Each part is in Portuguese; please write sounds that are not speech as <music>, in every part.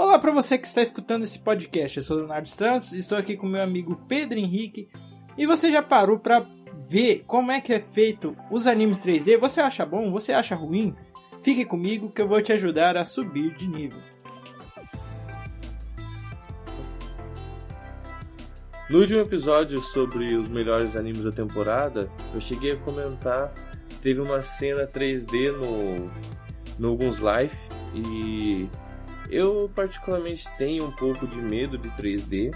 Olá para você que está escutando esse podcast. Eu sou Leonardo Santos, estou aqui com meu amigo Pedro Henrique. E você já parou para ver como é que é feito os animes 3D? Você acha bom? Você acha ruim? Fique comigo que eu vou te ajudar a subir de nível. No último episódio sobre os melhores animes da temporada, eu cheguei a comentar teve uma cena 3D no no alguns e eu particularmente tenho um pouco de medo de 3D.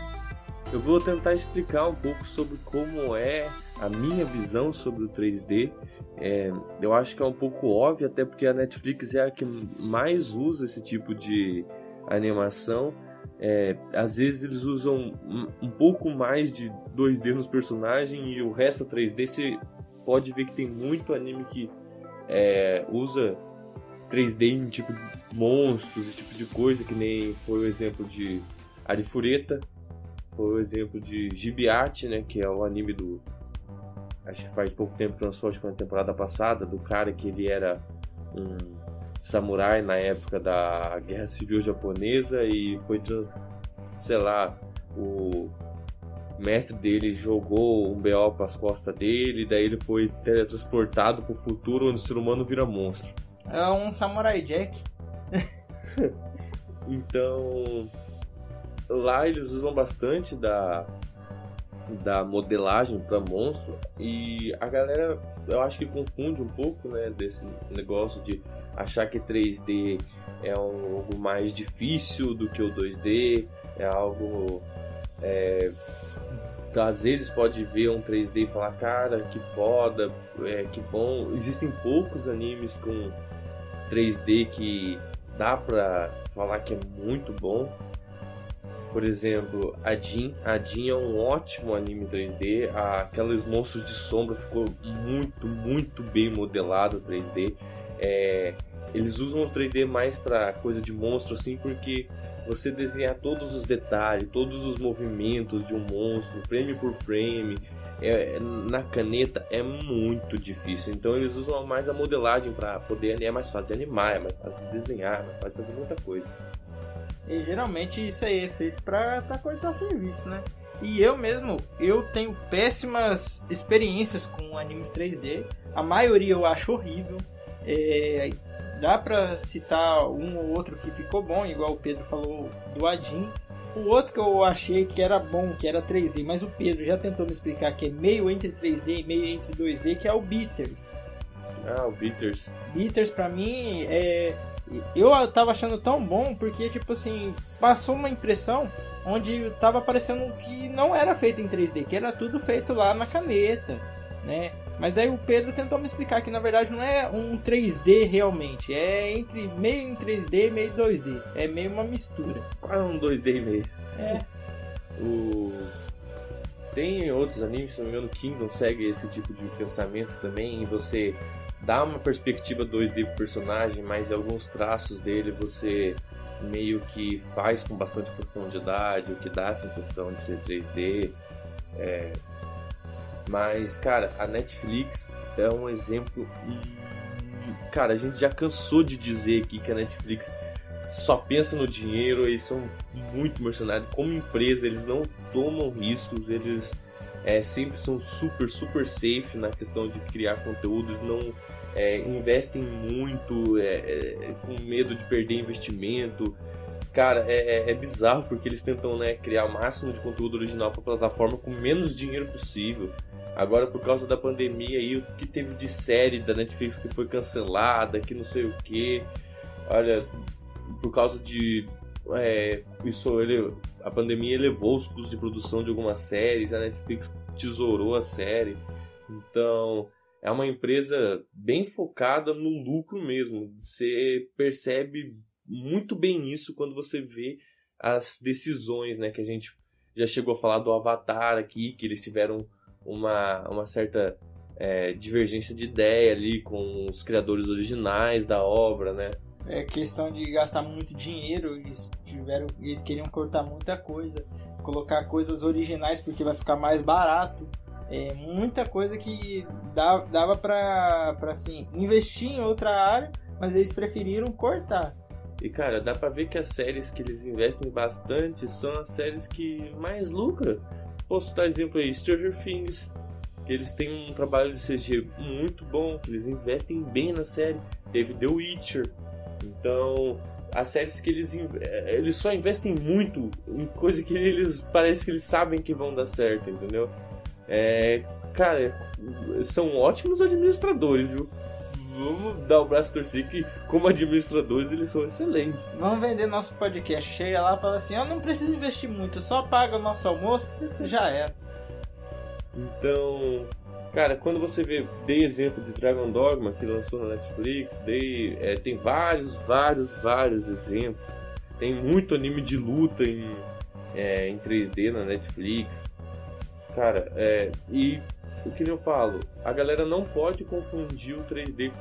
Eu vou tentar explicar um pouco sobre como é a minha visão sobre o 3D. É, eu acho que é um pouco óbvio, até porque a Netflix é a que mais usa esse tipo de animação. É, às vezes eles usam um, pouco mais de 2D nos personagens e o resto 3D. Você pode ver que tem muito anime que é, usa 3D em tipo de monstros, esse tipo de coisa, que nem foi o exemplo de Arifureta, foi o exemplo de Gibiate, né, que é o anime do acho que faz pouco tempo que lançou, acho que na temporada passada, do cara que ele era um samurai na época da Guerra Civil Japonesa e foi, sei lá, o mestre dele jogou um BO para as costas dele, daí ele foi teletransportado para o futuro onde o ser humano vira monstro. É um Samurai Jack. <laughs> então, lá eles usam bastante da da modelagem para monstro e a galera eu acho que confunde um pouco né desse negócio de achar que 3D é algo mais difícil do que o 2D é algo é, às vezes pode ver um 3D e falar cara que foda é, que bom existem poucos animes com 3D que dá pra falar que é muito bom. Por exemplo, a Jin. A Jin é um ótimo anime 3D. Aqueles monstros de sombra ficou muito, muito bem modelado 3D. É, eles usam o 3D mais para coisa de monstro assim, porque você desenhar todos os detalhes, todos os movimentos de um monstro, frame por frame, é, na caneta é muito difícil. Então eles usam mais a modelagem para poder é mais fácil de animar, é mais fácil de desenhar, é mais fácil de fazer muita coisa. E geralmente isso aí é feito para cortar serviço, né? E eu mesmo, eu tenho péssimas experiências com animes 3D. A maioria eu acho horrível. É, dá pra citar um ou outro que ficou bom, igual o Pedro falou do Adin. O outro que eu achei que era bom, que era 3D, mas o Pedro já tentou me explicar que é meio entre 3D e meio entre 2D, que é o Bitters. Ah, o Bitters. Bitters pra mim é. Eu tava achando tão bom porque, tipo assim, passou uma impressão onde tava parecendo que não era feito em 3D, que era tudo feito lá na caneta, né? Mas daí o Pedro tentou me explicar que na verdade não é um 3D realmente, é entre meio em 3D e meio 2D. É meio uma mistura. Quase um 2D e meio. É. O... Tem outros animes, se não me engano, Kingdom segue esse tipo de pensamento também, e você dá uma perspectiva 2D pro personagem, mas alguns traços dele você meio que faz com bastante profundidade, o que dá essa impressão de ser 3D. É, mas, cara, a Netflix é um exemplo. Cara, a gente já cansou de dizer aqui que a Netflix só pensa no dinheiro, eles são muito mercenários. Como empresa, eles não tomam riscos, eles é, sempre são super, super safe na questão de criar conteúdos, não é, investem muito é, é com medo de perder investimento. Cara, é, é, é, bizarro porque eles tentam né, criar o máximo de conteúdo original para a plataforma com menos dinheiro possível. Agora, por causa da pandemia aí, o que teve de série da Netflix que foi cancelada, que não sei o que. Olha, por causa de. É, isso, ele, a pandemia elevou os custos de produção de algumas séries, a Netflix tesourou a série. Então, é uma empresa bem focada no lucro mesmo. Você percebe muito bem isso quando você vê as decisões, né? Que a gente já chegou a falar do Avatar aqui, que eles tiveram uma, uma certa é, divergência de ideia ali com os criadores originais da obra, né? É questão de gastar muito dinheiro, eles tiveram, eles queriam cortar muita coisa, colocar coisas originais porque vai ficar mais barato. É, muita coisa que dava, dava para assim, investir em outra área, mas eles preferiram cortar. E cara, dá pra ver que as séries que eles investem bastante são as séries que mais lucram. Posso dar exemplo aí, Stranger Things, que eles têm um trabalho de CG muito bom, eles investem bem na série. Teve The Witcher. Então, as séries que eles eh, eles só investem muito em coisa que eles parece que eles sabem que vão dar certo, entendeu? É, cara, são ótimos administradores, viu? Vamos dar o braço torcer que, como administradores, eles são excelentes. Vamos vender nosso podcast. Chega lá e fala assim: Eu não preciso investir muito, só paga o nosso almoço, já era. Então, cara, quando você vê, dei exemplo de Dragon Dogma que lançou na Netflix, dei, é, tem vários, vários, vários exemplos. Tem muito anime de luta em, é, em 3D na Netflix. Cara, é, e o que eu falo, a galera não pode confundir o 3D,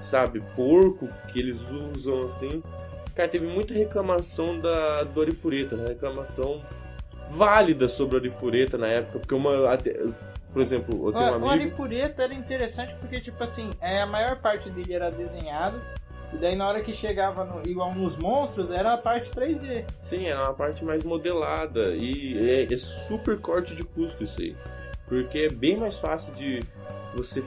sabe, porco que eles usam assim. Cara, teve muita reclamação da do Arifureta, né? reclamação válida sobre o Arifureta na época, porque uma. Por exemplo, eu tenho um amigo. O Arifureta era interessante porque, tipo assim, é, a maior parte dele era desenhado. E daí na hora que chegava no, igual nos monstros, era a parte 3D. Sim, era uma parte mais modelada. E é, é super corte de custo isso aí. Porque é bem mais fácil de você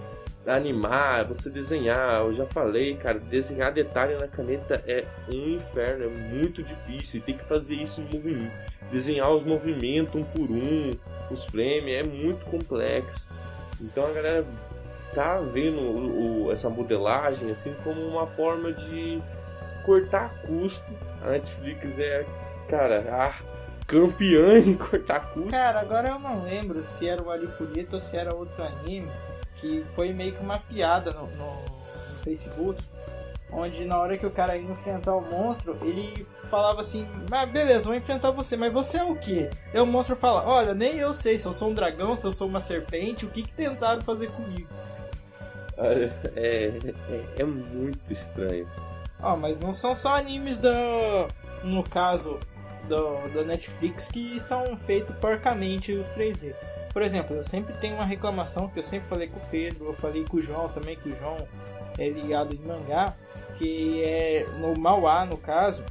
animar, você desenhar. Eu já falei, cara, desenhar detalhe na caneta é um inferno, é muito difícil. Tem que fazer isso em movimento. Desenhar os movimentos um por um, os frames, é muito complexo. Então a galera tá vendo o, o, essa modelagem assim como uma forma de cortar custo. A Netflix é, cara, a campeã em cortar custo. Cara, agora eu não lembro se era o Arifureta ou se era outro anime que foi meio que uma piada no, no, no Facebook onde na hora que o cara ia enfrentar o monstro, ele falava assim: ah, beleza, vou enfrentar você, mas você é o que? E o monstro fala: Olha, nem eu sei se eu sou um dragão, se eu sou uma serpente, o que, que tentaram fazer comigo? <laughs> É, é, é muito estranho. Ah, mas não são só animes da. No caso do, da Netflix que são feitos porcamente os 3D. Por exemplo, eu sempre tenho uma reclamação que eu sempre falei com o Pedro, eu falei com o João também, que o João é ligado em mangá, que é no Mauá, no caso,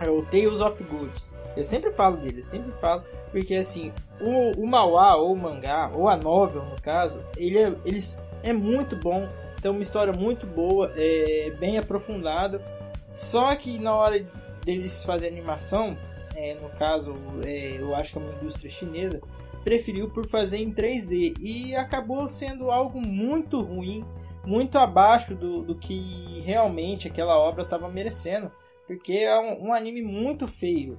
é o Tales of Goods. Eu sempre falo dele, eu sempre falo, porque assim, o, o Mauá, ou o mangá, ou a novel no caso, ele é, ele é muito bom, tem uma história muito boa, é bem aprofundada. Só que na hora deles fazerem animação, é, no caso, é, eu acho que é uma indústria chinesa, preferiu por fazer em 3D e acabou sendo algo muito ruim muito abaixo do, do que realmente aquela obra estava merecendo, porque é um, um, anime muito feio.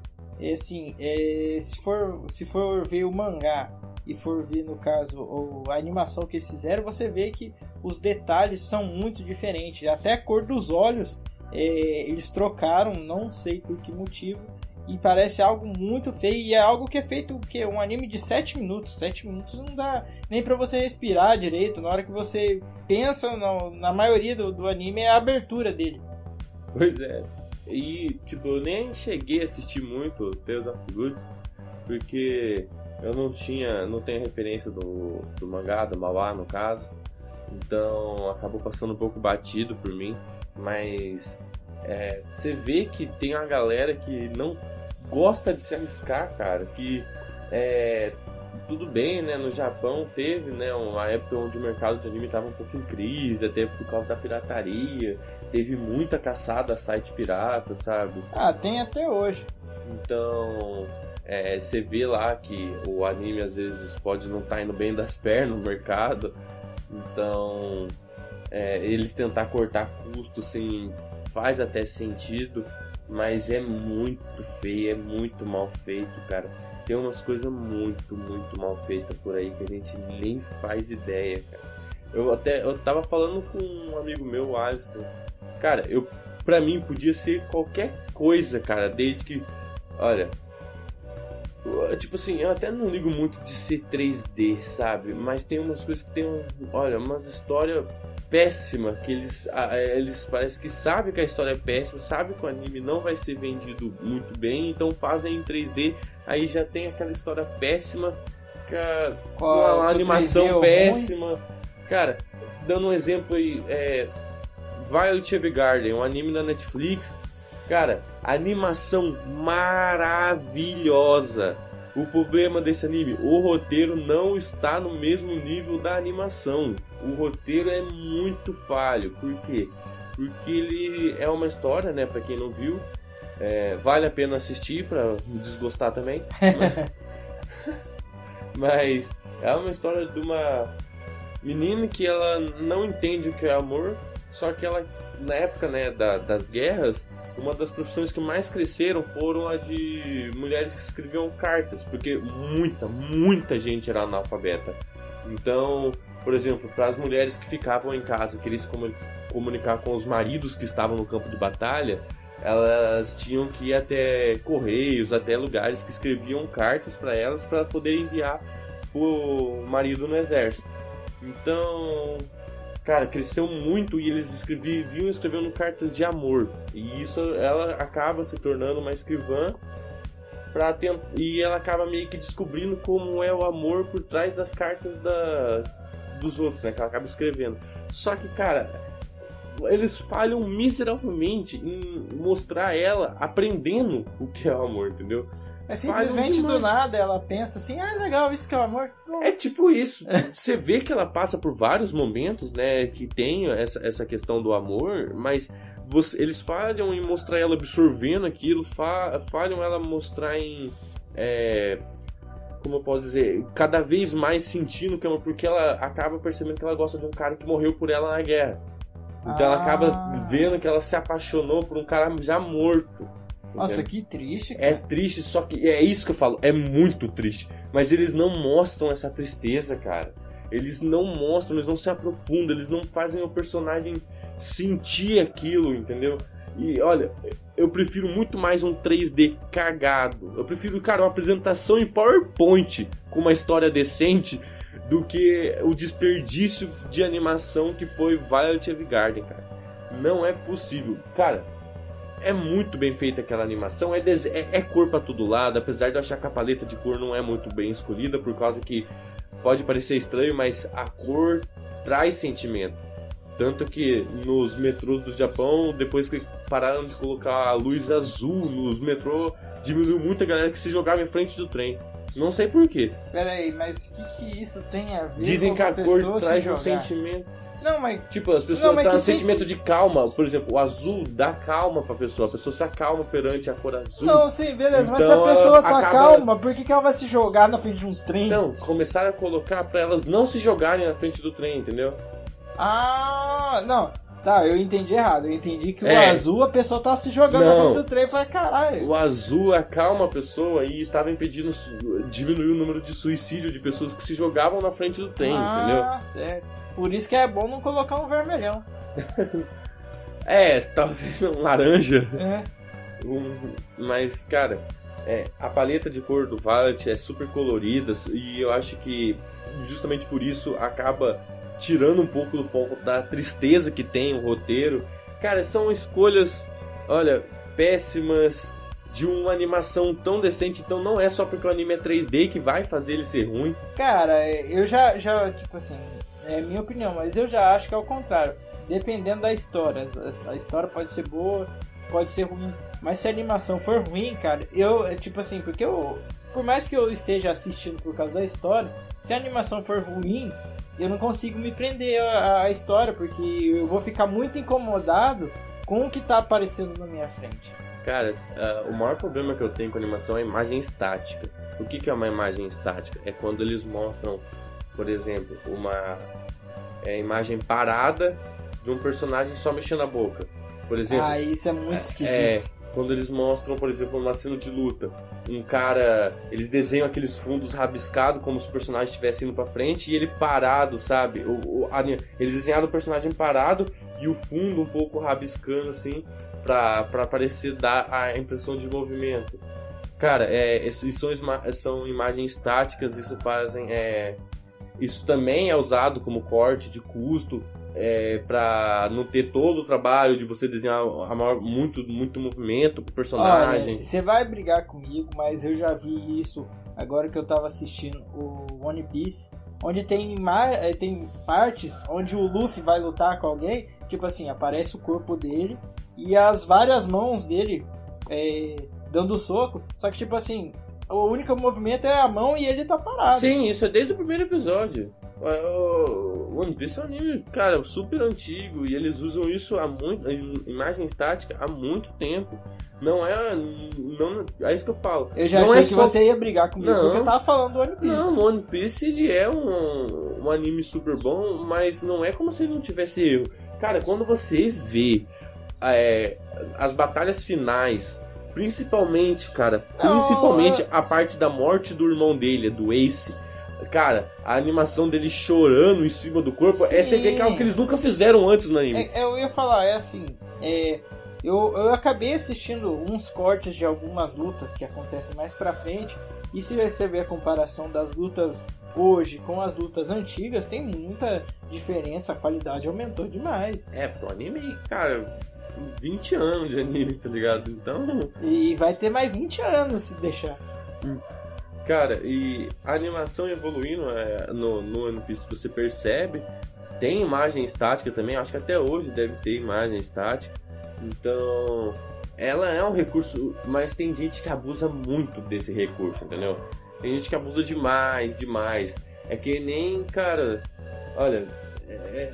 Assim, é, se, for, se for ver o mangá e for ver, no caso, a animação que eles fizeram, você vê que os detalhes são muito diferentes. Até a cor dos olhos é, eles trocaram, não sei por que motivo. E parece algo muito feio. E é algo que é feito que um anime de 7 minutos. 7 minutos não dá nem para você respirar direito. Na hora que você pensa no, na maioria do, do anime é a abertura dele. Pois é. E tipo, eu nem cheguei a assistir muito Tales of Goods, porque eu não tinha, não tenho referência do, do mangá, do Mauá no caso. Então acabou passando um pouco batido por mim. Mas é, você vê que tem uma galera que não gosta de se arriscar, cara. Que é, tudo bem, né? No Japão teve, né? Uma época onde o mercado de anime estava um pouco em crise, até por causa da pirataria. Teve muita caçada a site pirata, sabe? Ah, tem até hoje. Então, é, você vê lá que o anime às vezes pode não estar tá indo bem das <laughs> pernas no mercado. Então, é, eles tentar cortar custos assim, faz até sentido. Mas é muito feio, é muito mal feito, cara. Tem umas coisas muito, muito mal feitas por aí que a gente nem faz ideia, cara. Eu até eu tava falando com um amigo meu, o Alisson. Cara, eu pra mim podia ser qualquer coisa, cara, desde que olha, Tipo assim, eu até não ligo muito de ser 3D, sabe? Mas tem umas coisas que tem, olha, umas histórias péssimas que eles, eles parece que sabem que a história é péssima, sabem que o anime não vai ser vendido muito bem, então fazem em 3D, aí já tem aquela história péssima, com a, animação péssima. Cara, dando um exemplo aí, é, Violet Evergarden, um anime da Netflix, Cara, animação maravilhosa. O problema desse anime, o roteiro não está no mesmo nível da animação. O roteiro é muito falho. Por quê? Porque ele é uma história, né, para quem não viu, é, vale a pena assistir para desgostar também. <laughs> mas, mas é uma história de uma menina que ela não entende o que é amor, só que ela na época, né, da, das guerras, uma das profissões que mais cresceram foram a de mulheres que escreviam cartas, porque muita, muita gente era analfabeta. Então, por exemplo, para as mulheres que ficavam em casa, queriam se comunicar com os maridos que estavam no campo de batalha, elas tinham que ir até correios, até lugares que escreviam cartas para elas, para elas poderem enviar o marido no exército. Então, cara, cresceu muito e eles escreviam escrevendo cartas de amor. E isso ela acaba se tornando uma escrivã para e ela acaba meio que descobrindo como é o amor por trás das cartas da dos outros, né, que ela acaba escrevendo. Só que, cara, eles falham miseravelmente em mostrar ela aprendendo o que é o amor, entendeu? É simplesmente do nada ela pensa assim, ah, legal, isso que é o amor. É tipo isso. Você vê que ela passa por vários momentos, né, que tem essa, essa questão do amor, mas você, eles falham em mostrar ela absorvendo aquilo, fa, falham ela mostrar em. É, como eu posso dizer, cada vez mais sentindo que é porque ela acaba percebendo que ela gosta de um cara que morreu por ela na guerra. Então ah. ela acaba ah. vendo que ela se apaixonou por um cara já morto. Nossa, que triste. É cara. É triste, só que é isso que eu falo, é muito triste. Mas eles não mostram essa tristeza, cara. Eles não mostram, eles não se aprofundam, eles não fazem o personagem sentir aquilo, entendeu? E olha, eu prefiro muito mais um 3D cagado. Eu prefiro, cara, uma apresentação em PowerPoint com uma história decente do que o desperdício de animação que foi Violet Evergarden, cara. Não é possível. Cara, é muito bem feita aquela animação, é, é, é cor pra todo lado, apesar de eu achar que a paleta de cor não é muito bem escolhida, por causa que pode parecer estranho, mas a cor traz sentimento. Tanto que nos metrôs do Japão, depois que pararam de colocar a luz azul nos metrôs, diminuiu muito a galera que se jogava em frente do trem. Não sei porquê. Peraí, mas o que, que isso tem a ver Dizem com que a cor traz um sentimento. Não, mas. Tipo, as pessoas trazem um sentimento de calma. Por exemplo, o azul dá calma pra pessoa. A pessoa se acalma perante a cor azul. Não, sim, beleza. Então, mas se a então, pessoa tá acaba... calma, por que, que ela vai se jogar na frente de um trem? Não, começaram a colocar pra elas não se jogarem na frente do trem, entendeu? Ah, não. Tá, eu entendi errado. Eu entendi que o é. azul a pessoa tá se jogando não. na frente do trem pra caralho. O azul acalma a pessoa e tava impedindo, diminuir o número de suicídio de pessoas que se jogavam na frente do trem, ah, entendeu? Ah, certo. Por isso que é bom não colocar um vermelhão. <laughs> é, talvez um laranja. É. Um, mas, cara, é, a paleta de cor do Violet é super colorida e eu acho que justamente por isso acaba tirando um pouco do foco da tristeza que tem o roteiro. Cara, são escolhas, olha, péssimas de uma animação tão decente, então não é só porque o anime é 3D que vai fazer ele ser ruim. Cara, eu já, já tipo assim, é minha opinião, mas eu já acho que é o contrário. Dependendo da história. A história pode ser boa, pode ser ruim. Mas se a animação for ruim, cara, eu, é tipo assim, porque eu. Por mais que eu esteja assistindo por causa da história, se a animação for ruim, eu não consigo me prender à, à história, porque eu vou ficar muito incomodado com o que tá aparecendo na minha frente. Cara, uh, o maior problema que eu tenho com animação é a imagem estática. O que, que é uma imagem estática? É quando eles mostram por exemplo, uma é, imagem parada de um personagem só mexendo a boca. Por exemplo. Ah, isso é muito é, esquisito. É, quando eles mostram, por exemplo, uma cena de luta, um cara, eles desenham aqueles fundos rabiscados como se o personagem estivesse indo para frente e ele parado, sabe? O, o a, eles desenharam o personagem parado e o fundo um pouco rabiscando assim para parecer dar a impressão de movimento. Cara, é, isso são, são imagens estáticas, isso fazem é, isso também é usado como corte de custo é, para não ter todo o trabalho de você desenhar maior, muito, muito movimento pro personagem. você vai brigar comigo, mas eu já vi isso agora que eu tava assistindo o One Piece, onde tem, é, tem partes onde o Luffy vai lutar com alguém, tipo assim, aparece o corpo dele e as várias mãos dele é, dando soco. Só que, tipo assim, o único movimento é a mão e ele tá parado. Sim, isso é desde o primeiro episódio. O One Piece é um anime, cara, super antigo e eles usam isso há muito, imagem estática há muito tempo. Não é, não, é isso que eu falo. Eu já não achei é que só... você ia brigar comigo Não. porque eu tava falando do One Piece. Não, o One Piece ele é um, um anime super bom, mas não é como se ele não tivesse erro. Cara, quando você vê é, as batalhas finais, principalmente, cara, Não, principalmente a parte da morte do irmão dele, do Ace. Cara, a animação dele chorando em cima do corpo, é você vê que é algo que eles nunca fizeram antes no anime. É, eu ia falar, é assim, é, eu, eu acabei assistindo uns cortes de algumas lutas que acontecem mais pra frente, e se você ver a comparação das lutas hoje com as lutas antigas, tem muita diferença, a qualidade aumentou demais. É, pro anime, cara, 20 anos de anime, tá ligado? Então, E vai ter mais 20 anos se deixar. Cara, e a animação evoluindo é, no, no One Piece, você percebe. Tem imagem estática também, acho que até hoje deve ter imagem estática. Então, ela é um recurso, mas tem gente que abusa muito desse recurso, entendeu? Tem gente que abusa demais, demais. É que nem, cara, olha, é, é-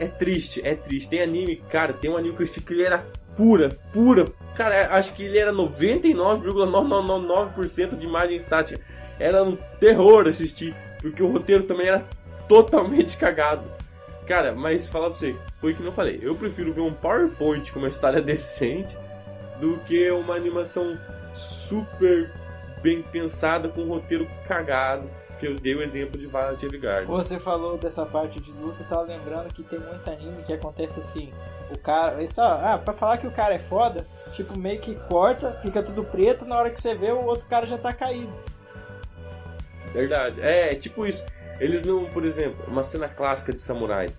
é triste, é triste. Tem anime, cara, tem um anime que eu assisti que ele era pura, pura. Cara, acho que ele era 99,999% de imagem estática. Era um terror assistir, porque o roteiro também era totalmente cagado. Cara, mas falar pra você, foi o que eu falei. Eu prefiro ver um PowerPoint com uma história <laughs> decente do que uma animação super bem pensada com um roteiro cagado. Que eu dei o exemplo de Violet Evergarden. Você falou dessa parte de luta, tava lembrando que tem muito anime que acontece assim. O cara. Isso, ah, pra falar que o cara é foda, tipo, meio que corta, fica tudo preto, na hora que você vê, o outro cara já tá caído. Verdade. É, é tipo isso. Eles não, por exemplo, uma cena clássica de samurai,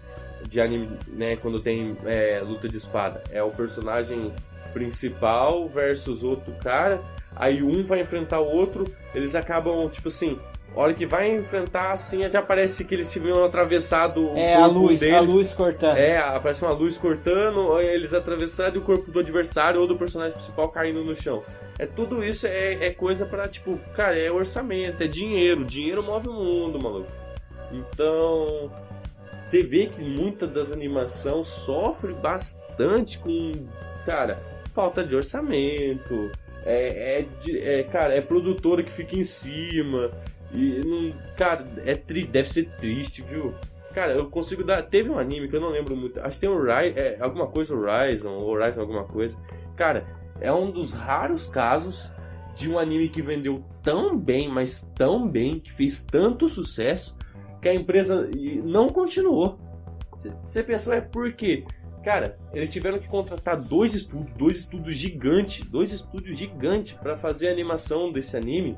de anime, né, quando tem é, luta de espada, é o personagem principal versus outro cara, aí um vai enfrentar o outro, eles acabam, tipo assim, a hora que vai enfrentar, assim, já parece que eles tiveram atravessado o É a corpo luz, deles. a luz cortando. É, aparece uma luz cortando, eles atravessando e o corpo do adversário ou do personagem principal caindo no chão. É tudo isso é, é coisa pra, tipo, cara, é orçamento, é dinheiro. Dinheiro move o mundo, maluco. Então, você vê que muita das animações sofre bastante com, cara, falta de orçamento. É, é, é, cara, é produtora que fica em cima. E, não, cara, é triste, deve ser triste, viu? Cara, eu consigo dar. Teve um anime que eu não lembro muito. Acho que tem o Ry, é, alguma coisa Horizon, Horizon alguma coisa. Cara, é um dos raros casos de um anime que vendeu tão bem, mas tão bem, que fez tanto sucesso, que a empresa não continuou. Você pensou, é por quê? Cara, eles tiveram que contratar dois estúdios, dois estúdios gigantes, dois estúdios gigantes para fazer a animação desse anime.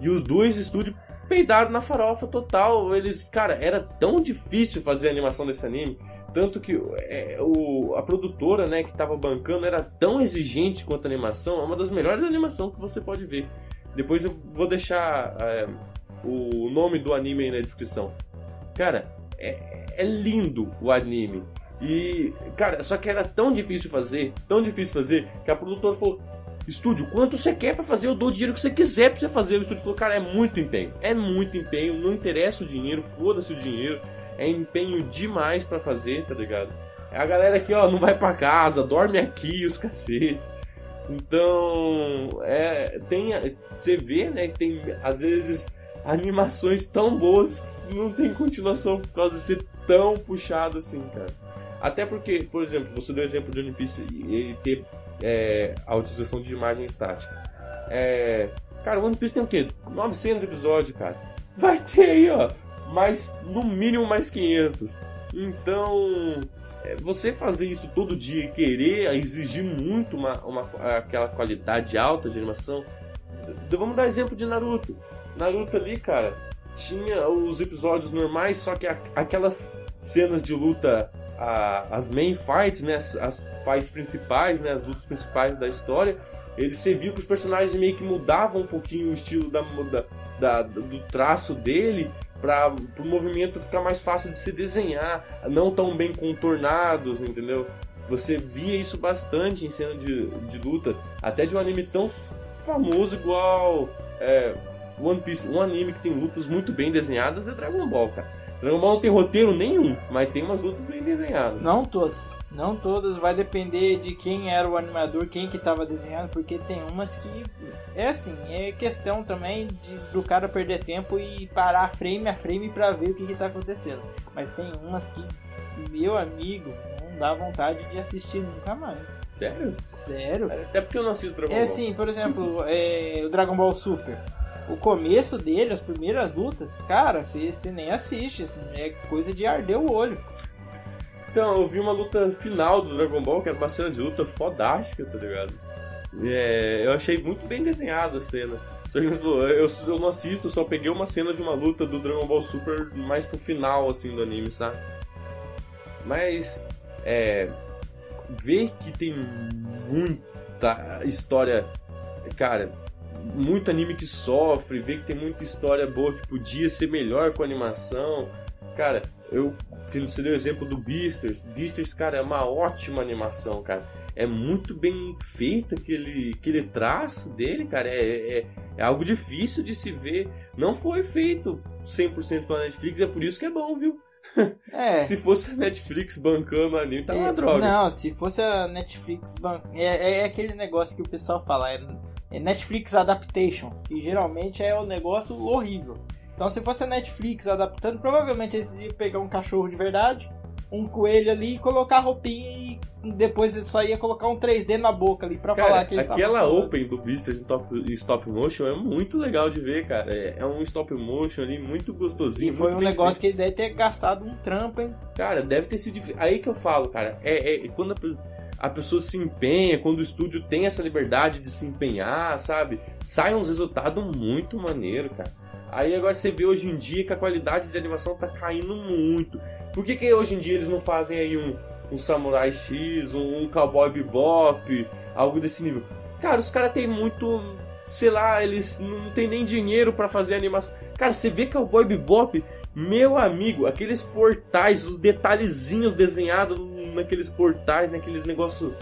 E os dois estúdios peidaram na farofa total. Eles, cara, era tão difícil fazer a animação desse anime. Tanto que é, o, a produtora, né, que tava bancando era tão exigente quanto a animação. É uma das melhores animações que você pode ver. Depois eu vou deixar é, o nome do anime aí na descrição. Cara, é, é lindo o anime. E, cara, só que era tão difícil fazer, tão difícil fazer, que a produtora falou: Estúdio, quanto você quer pra fazer? Eu dou o dinheiro que você quiser pra você fazer. O estúdio falou: Cara, é muito empenho. É muito empenho, não interessa o dinheiro, foda-se o dinheiro. É empenho demais pra fazer, tá ligado? A galera aqui, ó, não vai pra casa, dorme aqui, os cacete. Então, é, tem, você vê, né, que tem às vezes animações tão boas que não tem continuação por causa de ser tão puxado assim, cara. Até porque, por exemplo, você deu o exemplo de One Piece e ter é, a utilização de imagem estática. É, cara, o One Piece tem o quê? 900 episódios, cara. Vai ter aí, ó, mais, no mínimo mais 500. Então, é, você fazer isso todo dia e querer exigir muito uma, uma, aquela qualidade alta de animação. Vamos dar exemplo de Naruto. Naruto ali, cara, tinha os episódios normais, só que aquelas cenas de luta, a- as main fights, né, as, as fights principais, né, as lutas principais da história, ele você viu que os personagens meio que mudavam um pouquinho o estilo da, da- da- do traço dele para o movimento ficar mais fácil de se desenhar, não tão bem contornados, entendeu? você via isso bastante em cena de, de luta, até de um anime tão famoso igual é, One Piece. Um anime que tem lutas muito bem desenhadas é Dragon Ball, cara. Dragon Ball não tem roteiro nenhum, mas tem umas lutas bem desenhadas. Não todas. Não todas. Vai depender de quem era o animador, quem que tava desenhando, porque tem umas que. É assim, é questão também de, do cara perder tempo e parar frame a frame pra ver o que, que tá acontecendo. Mas tem umas que, meu amigo, não dá vontade de assistir nunca mais. Sério? Sério? Até porque eu não assisto Dragon É Ball. assim, por exemplo, <laughs> é, o Dragon Ball Super. O começo dele, as primeiras lutas, cara, você, nem assiste. É coisa de arder o olho. Então, eu vi uma luta final do Dragon Ball, que era uma cena de luta fodástica, tá ligado? É, eu achei muito bem desenhada a cena. Eu, eu não assisto, só peguei uma cena de uma luta do Dragon Ball Super mais pro final, assim, do anime, sabe? Mas, é. Ver que tem muita história. Cara, muito anime que sofre, ver que tem muita história boa que podia ser melhor com a animação. Cara, eu que você deu o exemplo do Beasters. Beasters, cara, é uma ótima animação, cara. É muito bem feita aquele, aquele traço dele, cara. É, é, é algo difícil de se ver. Não foi feito 100% pela Netflix, é por isso que é bom, viu? É. <laughs> Se fosse a Netflix bancando anime, tá uma É, droga. Não, se fosse a Netflix. ban- É, é aquele negócio que o pessoal fala, é, é Netflix Adaptation. E geralmente é um negócio horrível. Então, se fosse a Netflix adaptando, provavelmente eles iam pegar um cachorro de verdade, um coelho ali, e colocar roupinha e depois ele só ia colocar um 3D na boca ali pra falar Cara, que eles aquela open do Beasters em, top- em stop motion é muito legal de ver, cara. É, é um stop motion ali muito gostosinho. E foi um negócio que eles devem ter gastado um trampo, hein? Cara, deve ter sido. Aí que eu falo, cara, é, é quando a, a pessoa se empenha, quando o estúdio tem essa liberdade de se empenhar, sabe? Sai uns resultados muito maneiro, cara. Aí agora você vê hoje em dia que a qualidade de animação tá caindo muito. Por que, que hoje em dia eles não fazem aí um, um Samurai X, um, um Cowboy Bebop, algo desse nível? Cara, os caras têm muito. Sei lá, eles não tem nem dinheiro pra fazer animação. Cara, você vê Cowboy Bebop, meu amigo, aqueles portais, os detalhezinhos desenhados naqueles portais, naqueles negócios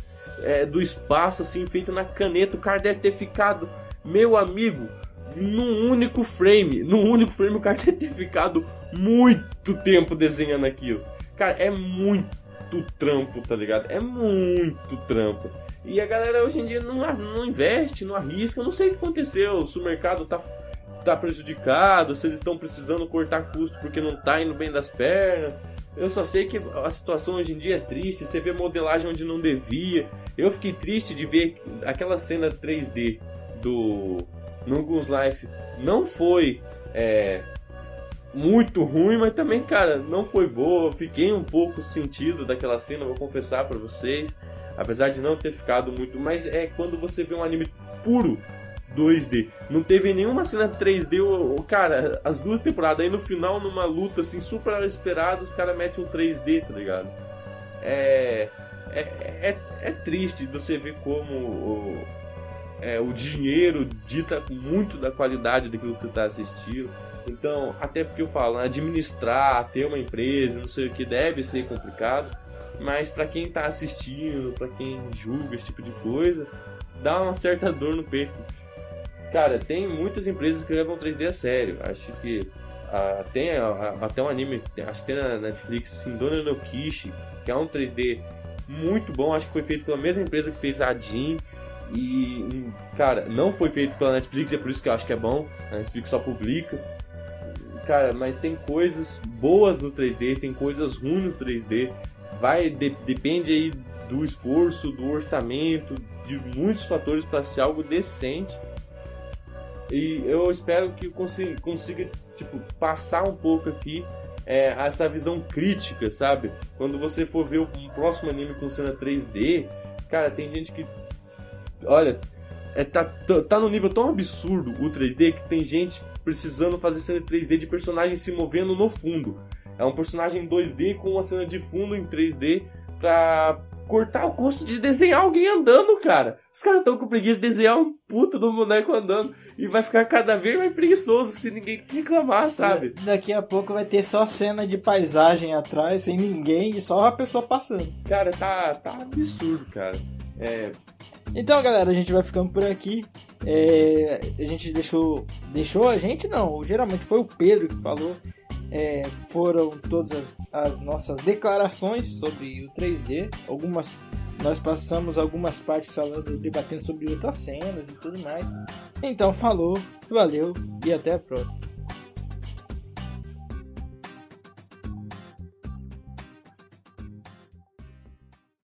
é, do espaço, assim, feito na caneta, o cara deve ter ficado, meu amigo, num único frame. Num único frame o cara <laughs> deve ter ficado muito tempo desenhando aquilo. Cara, é muito trampo, tá ligado? É muito trampo. E a galera hoje em dia não, não investe, não arrisca. Não sei o que aconteceu. Se o mercado tá, tá prejudicado, se eles estão precisando cortar custo porque não tá indo bem das pernas. Eu só sei que a situação hoje em dia é triste. Você vê modelagem onde não devia. Eu fiquei triste de ver aquela cena 3D do Nungus Life. Não foi é, muito ruim, mas também, cara, não foi boa. Eu fiquei um pouco sentido daquela cena, vou confessar pra vocês. Apesar de não ter ficado muito. Mas é quando você vê um anime puro 2D. Não teve nenhuma cena 3D. o- Cara, as duas temporadas. Aí no final, numa luta assim, super esperada, os caras metem um 3D, tá ligado? É. É, é, é triste você ver como o, é, o dinheiro dita muito da qualidade daquilo que você tá assistindo. Então, até porque eu falo, administrar, ter uma empresa, não sei o que, deve ser complicado. Mas pra quem tá assistindo, pra quem julga esse tipo de coisa, dá uma certa dor no peito. Cara, tem muitas empresas que levam 3D a sério. Acho que ah, tem ah, até um anime, acho que tem na Netflix, Sindona no Kishi, que é um 3D muito bom. Acho que foi feito pela mesma empresa que fez a Jin. E, cara, não foi feito pela Netflix, é por isso que eu acho que é bom. A Netflix só publica. Cara, mas tem coisas boas no 3D, tem coisas ruins no 3D. Vai, de- depende aí do esforço, do orçamento, de muitos fatores para ser algo decente. E eu espero que eu consiga, consiga tipo, passar um pouco aqui é, essa visão crítica, sabe? Quando você for ver um próximo anime com cena 3D, cara, tem gente que. Olha, é, tá, tá, tá no nível tão absurdo o 3D que tem gente precisando fazer cena 3D de personagem se movendo no fundo. É um personagem 2D com uma cena de fundo em 3D pra cortar o custo de desenhar alguém andando, cara. Os caras estão com preguiça de desenhar um puto do boneco andando. E vai ficar cada vez mais preguiçoso se ninguém reclamar, sabe? Daqui a pouco vai ter só cena de paisagem atrás, sem ninguém e só a pessoa passando. Cara, tá, tá absurdo, cara. É, Então, galera, a gente vai ficando por aqui. É, a gente deixou. Deixou a gente? Não, geralmente foi o Pedro que falou. É, foram todas as, as nossas declarações sobre o 3D. Algumas. Nós passamos algumas partes falando, debatendo sobre outras cenas e tudo mais. Então, falou, valeu e até a próxima.